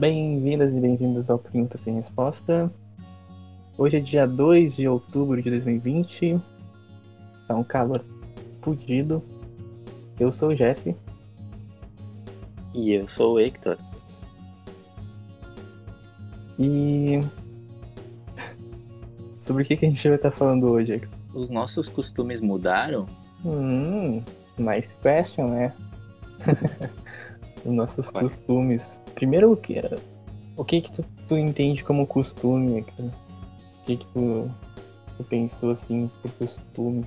Bem-vindas e bem-vindos ao Pergunta Sem Resposta. Hoje é dia 2 de outubro de 2020. Tá um calor fudido. Eu sou o Jeff. E eu sou o Hector. E. Sobre o que, que a gente vai estar falando hoje, Hector? Os nossos costumes mudaram? Hum, nice question, né? Os nossos costumes. Primeiro, o que, o que, que tu, tu entende como costume? O que, que tu, tu pensou assim por costume?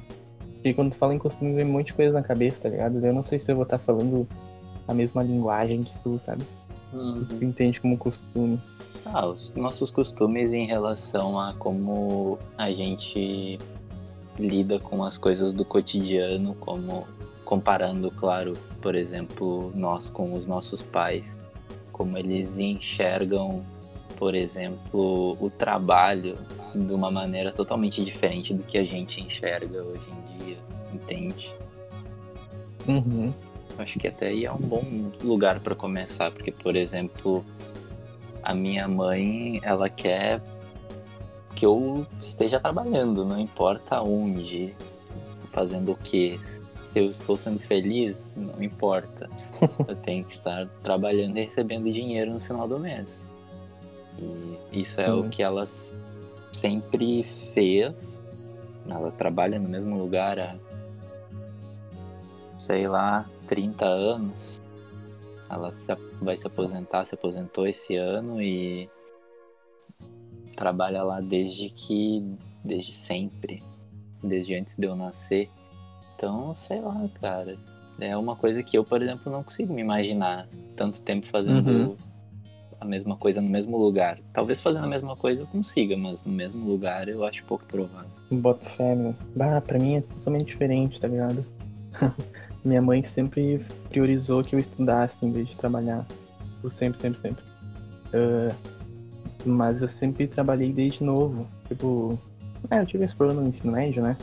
Porque quando tu fala em costume, vem um monte de coisa na cabeça, tá ligado? Eu não sei se eu vou estar falando a mesma linguagem que tu, sabe? O que tu entende como costume. Ah, os nossos costumes em relação a como a gente lida com as coisas do cotidiano, como comparando, claro, por exemplo, nós com os nossos pais, como eles enxergam, por exemplo, o trabalho de uma maneira totalmente diferente do que a gente enxerga hoje em dia, entende? Uhum. Acho que até aí é um bom lugar para começar, porque, por exemplo, a minha mãe, ela quer que eu esteja trabalhando, não importa onde, fazendo o que. Se eu estou sendo feliz, não importa. Eu tenho que estar trabalhando e recebendo dinheiro no final do mês. E isso é o Uhum. que ela sempre fez. Ela trabalha no mesmo lugar há, sei lá, 30 anos. Ela se vai se aposentar, se aposentou esse ano e trabalha lá desde que. desde sempre. Desde antes de eu nascer. Então, sei lá, cara. É uma coisa que eu, por exemplo, não consigo me imaginar tanto tempo fazendo Uhum. a mesma coisa no mesmo lugar. Talvez fazendo a mesma coisa eu consiga, mas no mesmo lugar eu acho pouco provável. Boto fé, meu. Bah, pra mim é totalmente diferente, tá ligado? Minha mãe sempre priorizou que eu estudasse em vez de trabalhar. Por sempre, sempre, sempre. Ah, mas eu sempre trabalhei desde novo. Tipo, é, eu tive esse problema no ensino médio, né?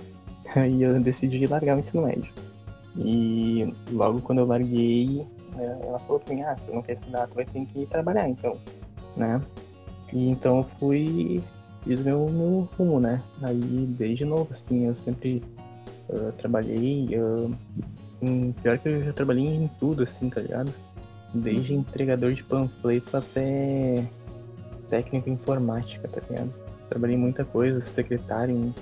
E eu decidi largar o ensino médio. E logo quando eu larguei, eh, ela falou pra mim, ah, se tu não quer estudar, tu vai ter que ir trabalhar, então, né? E então eu fui fiz meu, meu rumo, né? Aí, desde novo, assim, eu sempre ah, trabalhei. ah, em- pior que eu já trabalhei em tudo, assim, tá ligado? Desde entregador de panfleto até técnico informática, tá ligado? Trabalhei muita coisa, secretário em,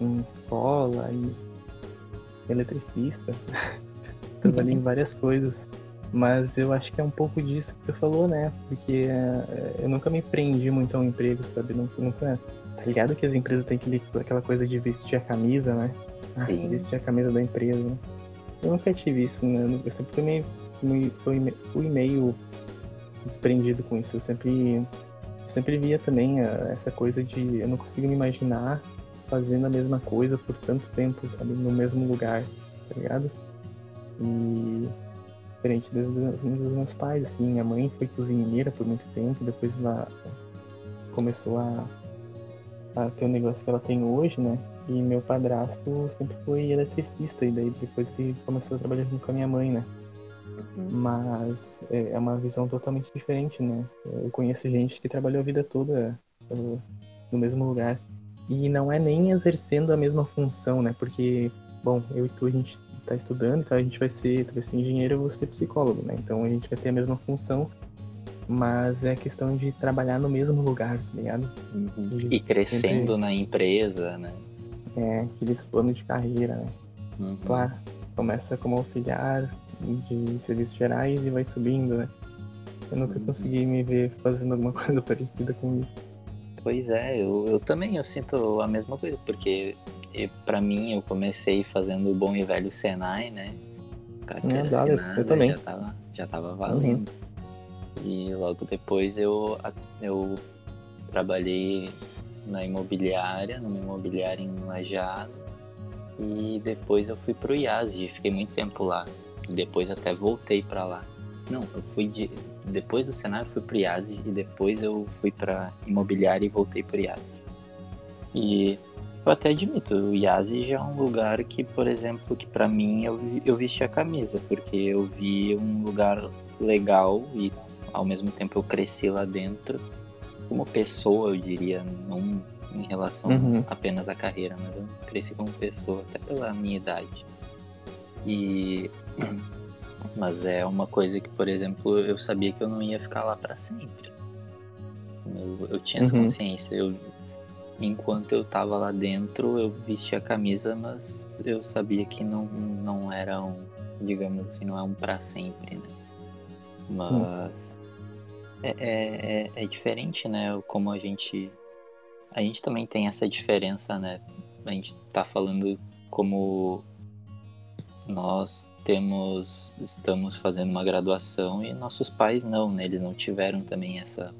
em escola e eletricista. trabalhei em várias coisas. Mas eu acho que é um pouco disso que tu falou, né? Porque eh, eu nunca me prendi muito a um emprego, sabe? Nunca, nunca Tá ligado que as empresas têm aquele, aquela coisa de vestir a camisa, né? Ah, Sim. Vestir a camisa da empresa. né? Eu nunca tive isso, né? Eu sempre fui meio, fui, fui, meio desprendido com isso. Eu sempre, sempre via também ah, essa coisa de eu não consigo me imaginar fazendo a mesma coisa por tanto tempo, sabe? No mesmo lugar, tá ligado? E diferente dos, dos meus pais, assim, minha mãe foi cozinheira por muito tempo, depois ela começou a, a ter o negócio que ela tem hoje, né? E meu padrasto sempre foi eletricista, e daí depois ele começou a trabalhar junto com a minha mãe, né? Mas é é uma visão totalmente diferente, né? Eu conheço gente que trabalhou a vida toda no mesmo lugar. E não é nem exercendo a mesma função, né? Porque, bom, eu e tu a gente tá estudando, então a gente vai ser, tu vai ser engenheiro, eu vou ser psicólogo, né? Então a gente vai ter a mesma função, mas é questão de trabalhar no mesmo lugar, tá ligado? E crescendo na empresa, né? É aqueles planos de carreira, né? Uhum. Claro, começa como auxiliar de serviços gerais e vai subindo, né? Eu nunca Uhum. consegui me ver fazendo alguma coisa parecida com isso. Pois é, eu, eu também eu sinto a mesma coisa, porque pra mim eu comecei fazendo o bom e velho Senai, né? Carteira É, dá, eu- eu também. Uhum. Já tava, já tava valendo. E logo depois eu, eu trabalhei na imobiliária, numa imobiliária em Lajado. E depois eu fui pro IASG, fiquei muito tempo lá. Depois até voltei pra lá. Não, eu fui de. Depois do Senai eu fui pro IASG e depois eu fui pra imobiliária e voltei pro IASG. E eu até admito, o IASG é um lugar que, por exemplo, que pra mim eu, eu vesti a camisa, porque eu vi um lugar legal e ao mesmo tempo eu cresci lá dentro como pessoa, eu diria, não em relação Uhum. apenas à carreira, mas eu cresci como pessoa, até pela minha idade. E mas é uma coisa que, por exemplo, eu sabia que eu não ia ficar lá para sempre. Eu, eu tinha essa Uhum. consciência. Eu, enquanto eu tava lá dentro, eu vestia a camisa, mas eu sabia que não, não era um, digamos assim, não é um para sempre, né? Mas é, é, é, é diferente, né? Como a gente. A gente também tem essa diferença, né? A gente tá falando como nós temos. Estamos fazendo uma graduação e nossos pais não, né? Eles não tiveram também essa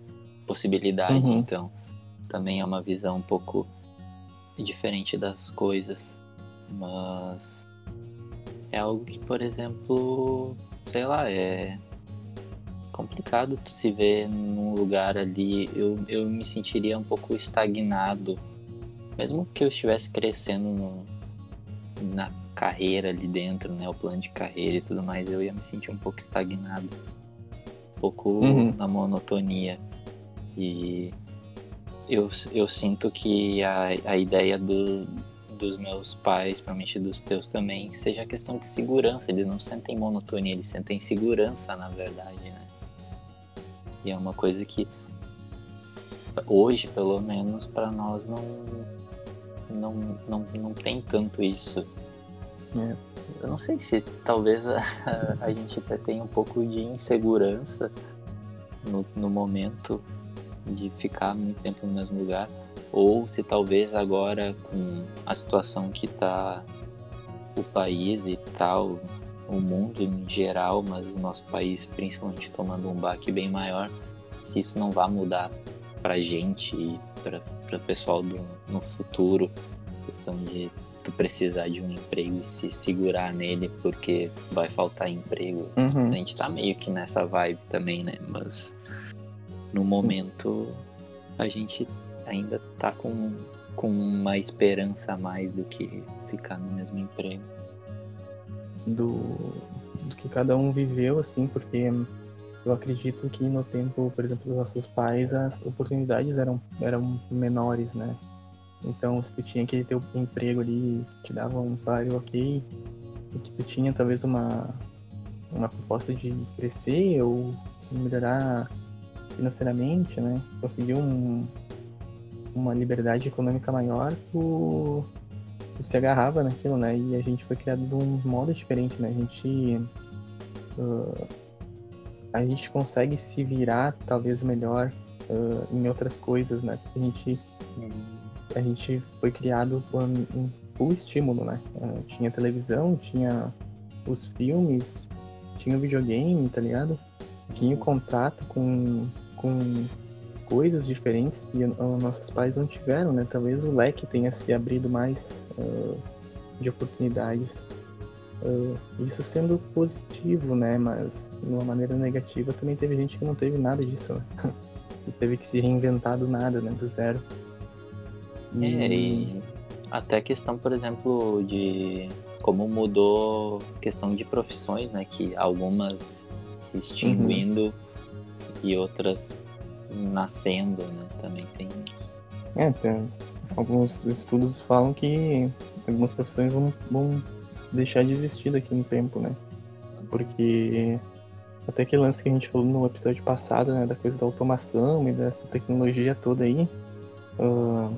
possibilidade, Uhum. então também é uma visão um pouco diferente das coisas. Mas é algo que, por exemplo, sei lá, é complicado se ver num lugar ali. Eu, eu me sentiria um pouco estagnado. Mesmo que eu estivesse crescendo no- na carreira ali dentro, né? O plano de carreira e tudo mais, eu ia me sentir um pouco estagnado. Um pouco Uhum. na monotonia. E eu, eu sinto que a, a ideia do, dos meus pais, provavelmente dos teus também, seja a questão de segurança. Eles não sentem monotonia, eles sentem segurança, na verdade, né? E é uma coisa que hoje, pelo menos, para nós não, não, não, não tem tanto isso. É. Eu não sei se talvez a, a gente até tenha um pouco de insegurança no, no momento de ficar muito tempo no mesmo lugar, ou se talvez agora com a situação que está o país e tal, o mundo em geral, mas o nosso país principalmente tomando um baque bem maior, se isso não vai mudar pra gente e para o pessoal do, no futuro, questão de tu precisar de um emprego e se segurar nele porque vai faltar emprego. Uhum. A gente tá meio que nessa vibe também, né? Mas no momento a gente ainda tá com, com uma esperança a mais do que ficar no mesmo emprego. do, do que cada um viveu, assim, porque eu acredito que no tempo, por exemplo, dos nossos pais, as oportunidades eram, eram menores, né? Então, se tu tinha aquele teu emprego ali, que te dava um salário ok, e que tu tinha talvez uma, uma proposta de crescer ou melhorar financeiramente, né? Conseguir um, uma liberdade econômica maior, tu, tu se agarrava naquilo, né? E a gente foi criado de um modo diferente, né? A gente ah, a gente consegue se virar talvez melhor ah, em outras coisas, né? Porque a gente a gente foi criado por um full estímulo, né? Ah, tinha televisão, tinha os filmes, tinha o videogame, tá ligado? Tinha o contato com, com coisas diferentes que ah, nossos pais não tiveram, né? Talvez o leque tenha se abrido mais ah, de oportunidades. Ah, isso sendo positivo, né? Mas de uma maneira negativa também teve gente que não teve nada disso, né? e teve que se reinventar do nada, né? Do zero. É, e até a questão, por exemplo, de como mudou a questão de profissões, né? Que algumas se extinguindo e outras nascendo, né? Também tem. É, tem, alguns estudos falam que algumas profissões vão, vão deixar de existir daqui a um tempo, né? Porque até aquele lance que a gente falou no episódio passado, né? Da coisa da automação e dessa tecnologia toda aí, ah,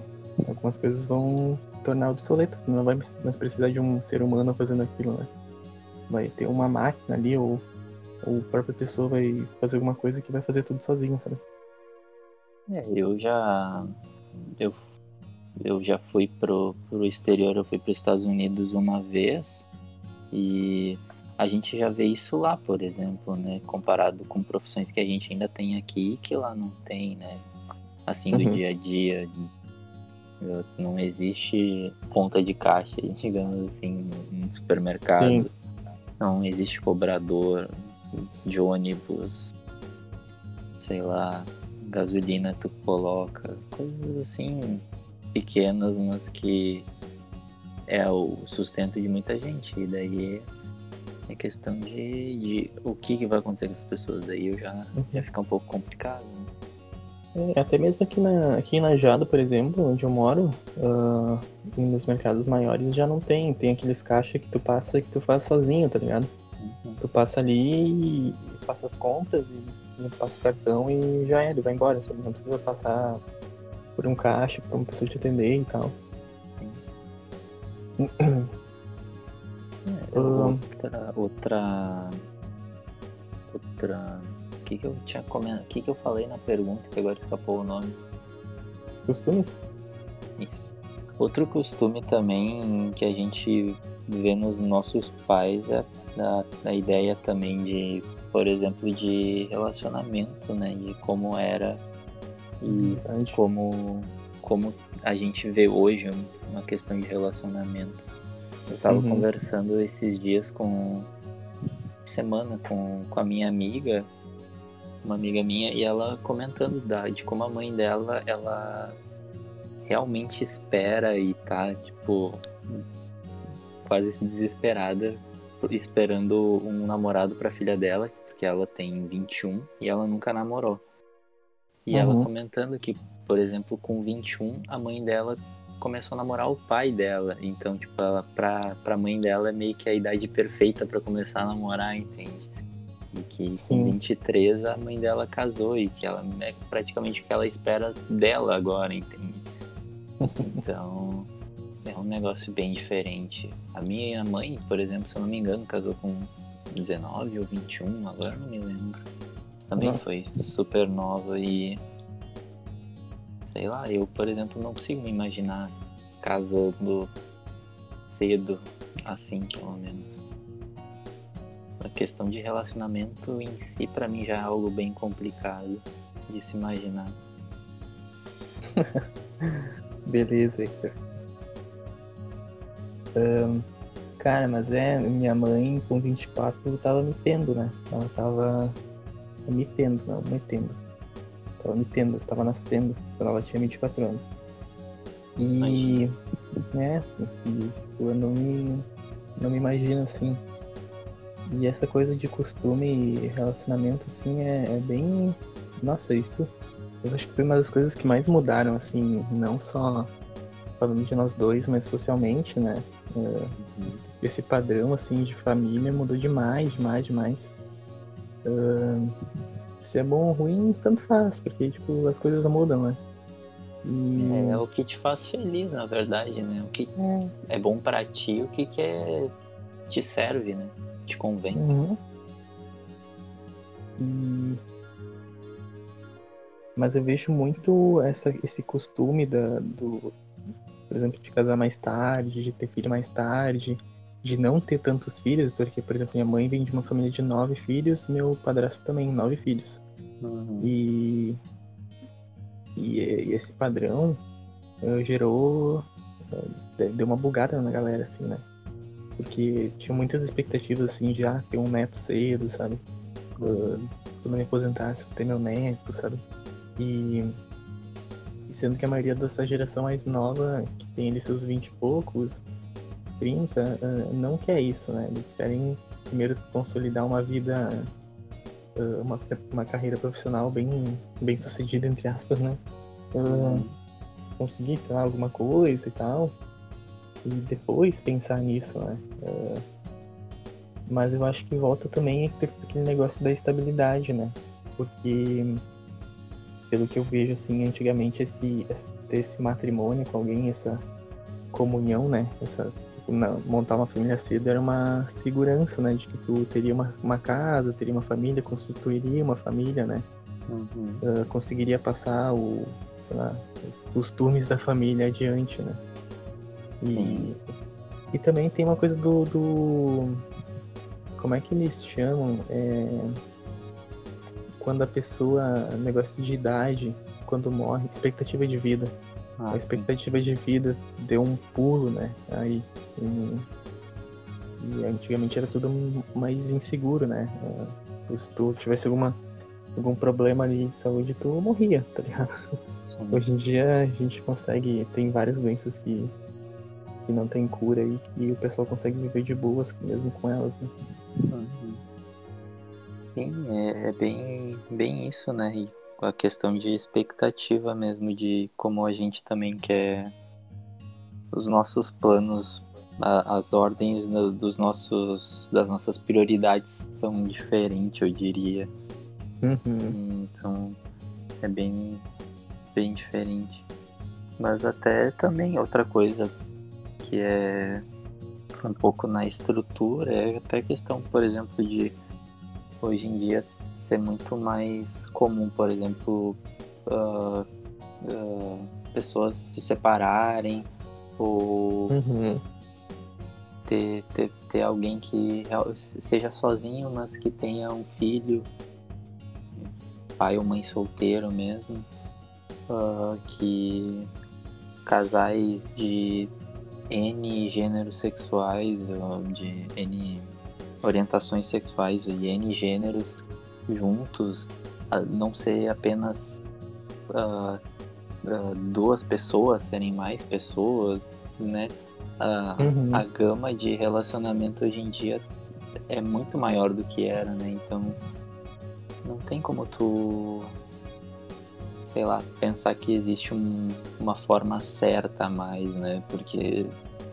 algumas coisas vão se tornar obsoletas, não vai mais precisar de um ser humano fazendo aquilo, né? Vai ter uma máquina ali ou, ou a própria pessoa vai fazer alguma coisa que vai fazer tudo sozinho, cara. É, eu já. Eu, eu já fui pro, pro exterior, eu fui para os Estados Unidos uma vez e a gente já vê isso lá, por exemplo, né? Comparado com profissões que a gente ainda tem aqui que lá não tem, né? Assim, do Uhum. dia a dia. Não existe ponta de caixa, digamos assim, no supermercado. Sim. Não existe cobrador de ônibus, sei lá, gasolina tu coloca, coisas assim pequenas, mas que é o sustento de muita gente. E daí É questão de, de o que, que vai acontecer com as pessoas. Aí eu já, já fica um pouco complicado. É, até mesmo aqui na, aqui em Najado, por exemplo, onde eu moro, uh, nos mercados maiores já não tem. Tem aqueles caixas que tu passa que tu faz sozinho, tá ligado? Uhum. Tu passa ali e passa as compras e, e passa o cartão e já é, ele vai embora, sabe? Não precisa passar por um caixa pra uma pessoa te atender e tal. Sim. É, outra, outra. Outra. O que, que eu tinha comentado? O que, que eu falei na pergunta que agora escapou o nome? Costumes? Isso. Outro costume também que a gente vê nos nossos pais é a, a ideia também de, por exemplo, de relacionamento, né? De como era e Verdade. como, como a gente vê hoje uma questão de relacionamento. Eu tava uhum. conversando esses dias com. semana com, com a minha amiga, uma amiga minha, e ela comentando da, de como a mãe dela, ela realmente espera e tá, tipo, quase desesperada, esperando um namorado pra filha dela, porque ela tem 21 e ela nunca namorou. E uhum. ela comentando que, por exemplo, com 21, a mãe dela começou a namorar o pai dela. Então, tipo, ela, pra, pra mãe dela é meio que a idade perfeita para começar a namorar, entende? E que com 23 a mãe dela casou e que ela é praticamente o que ela espera dela agora, entende? Então, é um negócio bem diferente. A minha mãe, por exemplo, se eu não me engano, casou com 19 ou 21, agora não me lembro. Também Nossa. foi super nova e sei lá, eu, por exemplo, não consigo me imaginar casando cedo, assim, pelo menos. A questão de relacionamento em si, para mim, já é algo bem complicado de se imaginar. Beleza, Hector. Um, cara, mas é, minha mãe com 24 tava me tendo, né? Ela tava me tendo, não, metendo Tava me tendo, estava nascendo quando ela tinha 24 anos. E. né, eu não me. não me imagino assim. E essa coisa de costume e relacionamento, assim, é, é bem. Nossa, isso. Eu acho que foi uma das coisas que mais mudaram, assim, não só falando de nós dois, mas socialmente, né? Uh, esse padrão, assim, de família mudou demais, demais, demais. Uh, se é bom ou ruim, tanto faz, porque tipo, as coisas mudam, né? E... É o que te faz feliz, na verdade, né? O que é, é bom para ti, o que, que é... te serve, né? Te convém. Uhum. E... Mas eu vejo muito essa, esse costume da, do, por exemplo, de casar mais tarde, de ter filho mais tarde, de não ter tantos filhos, porque, por exemplo, minha mãe vem de uma família de nove filhos, meu padrasto também, nove filhos. Uhum. E, e, e, esse padrão uh, gerou. Uh, deu uma bugada na galera, assim, né? Porque tinha muitas expectativas, assim, de ah, ter um neto cedo, sabe? Quando eu me aposentasse, ter meu neto, sabe? E, e sendo que a maioria dessa geração mais nova, que tem ali seus vinte e poucos, 30 uh, não quer isso, né? Eles querem primeiro consolidar uma vida, uh, uma, uma carreira profissional bem, bem sucedida, entre aspas, né? Conseguir, sei lá, alguma coisa e tal. E depois pensar nisso, né? mas eu acho que volta também aquele negócio da estabilidade, né? Porque pelo que eu vejo assim, antigamente esse, esse, esse matrimônio com alguém, essa comunhão, né? Essa montar uma família cedo era uma segurança, né? De que tu teria uma, uma casa, teria uma família, constituiria uma família, né? Uhum. Uh, conseguiria passar o, sei lá, os costumes da família adiante, né? E, e também tem uma coisa do, do. Como é que eles chamam? É, quando a pessoa. Negócio de idade, quando morre, expectativa de vida. Ah, a expectativa sim. de vida deu um pulo, né? Aí. E, e, antigamente era tudo mais inseguro, né? É, se tu tivesse alguma, algum problema ali de saúde, tu morria, tá ligado? Sim. Hoje em dia a gente consegue. Tem várias doenças que, que não tem cura e que o pessoal consegue viver de boas mesmo com elas, né? Uhum. Sim, é, é, bem, bem isso, né? E a questão de expectativa mesmo, de como a gente também quer os nossos planos, a, as ordens no, dos nossos, das nossas prioridades são diferentes, eu diria. Uhum. Então é bem, bem diferente. Mas até também outra coisa que é um pouco na estrutura é até questão, por exemplo, de hoje em dia ser muito mais comum, por exemplo, uh, uh, pessoas se separarem ou uhum. ter, ter, ter alguém que seja sozinho, mas que tenha um filho, pai ou mãe solteiro mesmo, uh, que casais de N gêneros sexuais, de N orientações sexuais e N gêneros juntos, não ser apenas uh, uh, duas pessoas, serem mais pessoas, né? Uh, uhum. A gama de relacionamento hoje em dia é muito maior do que era, né? Então não tem como tu sei lá, pensar que existe um, uma forma certa a mais, né? Porque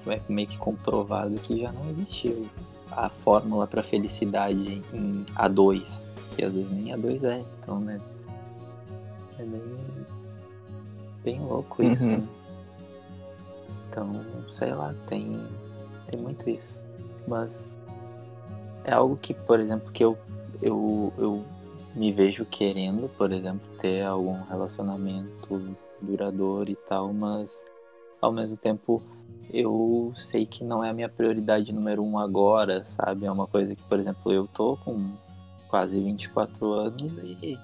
é meio que comprovado que já não existiu a fórmula para felicidade em A2, que às vezes nem A2 é, então, né? É bem, bem louco isso. Uhum. Né? Então, sei lá, tem, tem muito isso. Mas é algo que, por exemplo, que eu, eu, eu me vejo querendo, por exemplo, ter algum relacionamento duradouro e tal, mas ao mesmo tempo eu sei que não é a minha prioridade número um agora, sabe? É uma coisa que, por exemplo, eu tô com quase 24 anos e,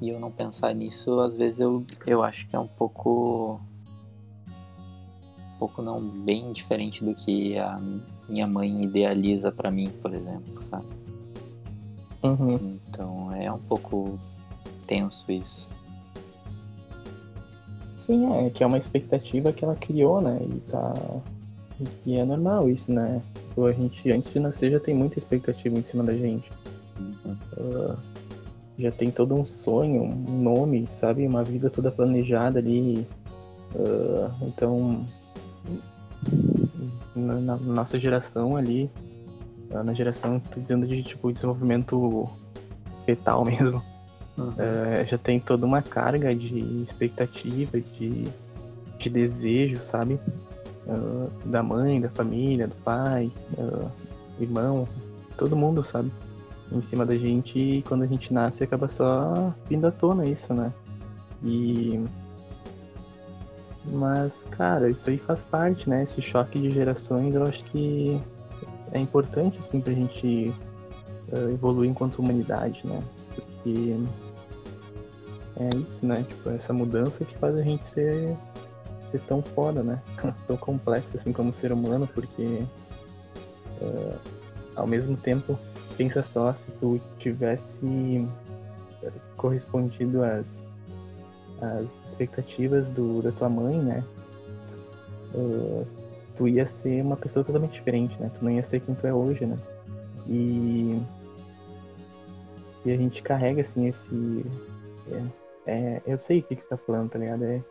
e eu não pensar nisso, às vezes eu, eu acho que é um pouco. Um pouco não bem diferente do que a minha mãe idealiza para mim, por exemplo, sabe? Uhum. Então é um pouco tenso isso. Sim, é que é uma expectativa que ela criou, né? E tá. E é normal isso, né? A gente, antes de nascer, já tem muita expectativa em cima da gente. Uhum. Uh, já tem todo um sonho, um nome, sabe? Uma vida toda planejada ali. Uh, então, na, na, nossa geração ali, na geração, tô dizendo de tipo desenvolvimento fetal mesmo, uhum. uh, já tem toda uma carga de expectativa, de, de desejo, sabe? Uh, da mãe, da família, do pai, uh, irmão, todo mundo, sabe? Em cima da gente e quando a gente nasce acaba só vindo à tona isso, né? E. Mas, cara, isso aí faz parte, né? Esse choque de gerações eu acho que é importante, assim, pra gente uh, evoluir enquanto humanidade, né? Porque é isso, né? Tipo, essa mudança que faz a gente ser, ser tão foda, né? tão complexo, assim, como ser humano, porque uh, ao mesmo tempo, pensa só, se tu tivesse correspondido às, às expectativas do, da tua mãe, né? Uh, tu ia ser uma pessoa totalmente diferente, né? Tu não ia ser quem tu é hoje, né? E, e a gente carrega, assim, esse... É, é, eu sei o que, que tu tá falando, tá ligado? É,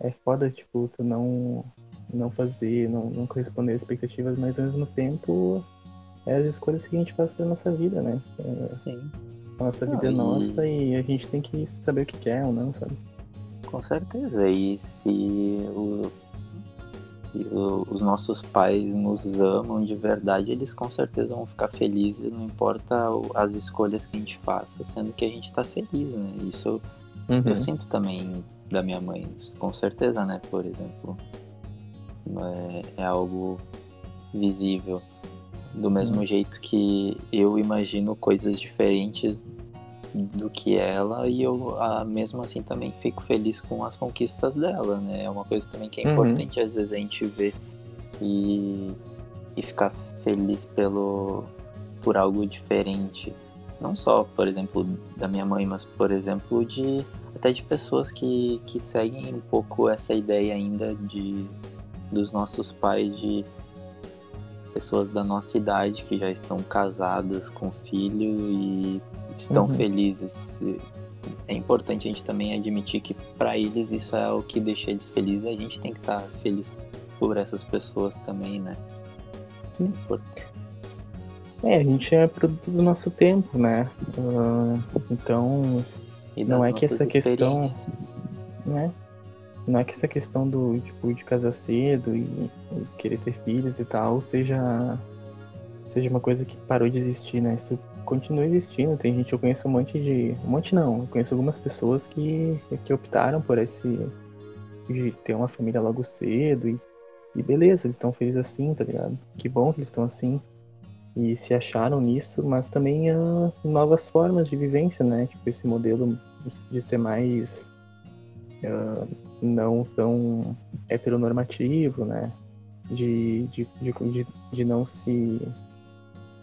é foda, tipo, tu não, não fazer, não, não corresponder às expectativas, mas ao mesmo tempo é as escolhas que a gente faz pra nossa vida, né? É, Sim. A nossa não, vida é nossa e a gente tem que saber o que quer ou não, sabe? Com certeza. E se o se os nossos pais nos amam de verdade, eles com certeza vão ficar felizes, não importa as escolhas que a gente faça, sendo que a gente tá feliz, né? Isso uhum. eu sinto também da minha mãe, com certeza, né? Por exemplo, é, é algo visível. Do mesmo uhum. jeito que eu imagino coisas diferentes do que ela e eu ah, mesmo assim também fico feliz com as conquistas dela, né? É uma coisa também que é uhum. importante às vezes a gente ver e, e ficar feliz pelo por algo diferente. Não só, por exemplo, da minha mãe, mas por exemplo de até de pessoas que, que seguem um pouco essa ideia ainda de dos nossos pais de pessoas da nossa idade que já estão casadas com filho e estão Uhum. felizes. É importante a gente também admitir que para eles isso é o que deixa eles felizes. A gente tem que estar feliz por essas pessoas também, né? Sim. É, a gente é produto do nosso tempo, né? Ah, então, Não é que essa questão- né? Não é que essa questão do, tipo, de casar cedo e, e querer ter filhos e tal seja seja uma coisa que parou de existir, né? Isso continua existindo. Tem gente, eu conheço um monte de. Um monte não, eu conheço algumas pessoas que, que optaram por esse. de ter uma família logo cedo e, e beleza, eles estão felizes assim, tá ligado? Que bom que eles estão assim. E se acharam nisso, mas também há novas formas de vivência, né? Tipo, esse modelo de ser mais ah, não tão heteronormativo, né? De, de, de, de, de não se,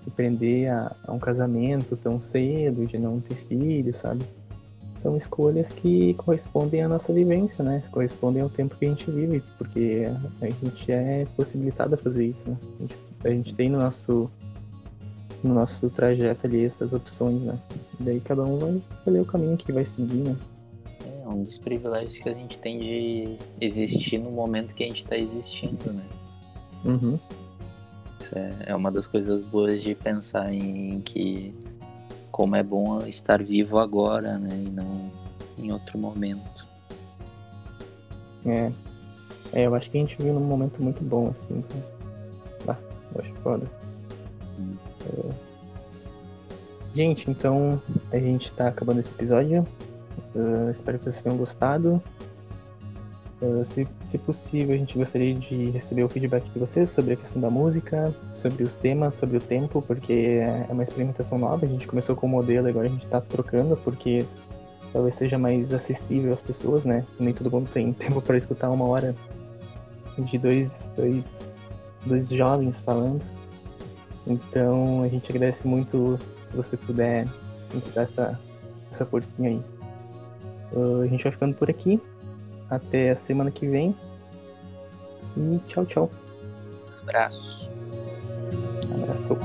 se prender a, a um casamento tão cedo, de não ter filhos, sabe? São escolhas que correspondem à nossa vivência, né? Correspondem ao tempo que a gente vive, porque a gente é possibilitado a fazer isso, né? A gente, a gente tem no nosso no nosso trajeto ali essas opções, né? Daí cada um vai escolher o caminho que vai seguir, né? É um dos privilégios que a gente tem de existir no momento que a gente está existindo, né? Uhum. É, é uma das coisas boas de pensar em que como é bom estar vivo agora, né? E não em outro momento. É. É, eu acho que a gente vive num momento muito bom, assim. cara. Ah, eu acho foda. Hum. É. Gente, então a gente tá acabando esse episódio. Ah, espero que vocês tenham gostado. Ah, se, se possível, a gente gostaria de receber o feedback de vocês sobre a questão da música, sobre os temas, sobre o tempo, porque é uma experimentação nova. A gente começou com o modelo, agora a gente tá trocando, porque talvez seja mais acessível às pessoas, né? Nem todo mundo tem tempo para escutar uma hora de dois, dois, dois jovens falando. Então a gente agradece muito se você puder nos dar essa, essa forcinha aí. Uh, a gente vai ficando por aqui. Até a semana que vem. E tchau, tchau. Abraço. Abraço.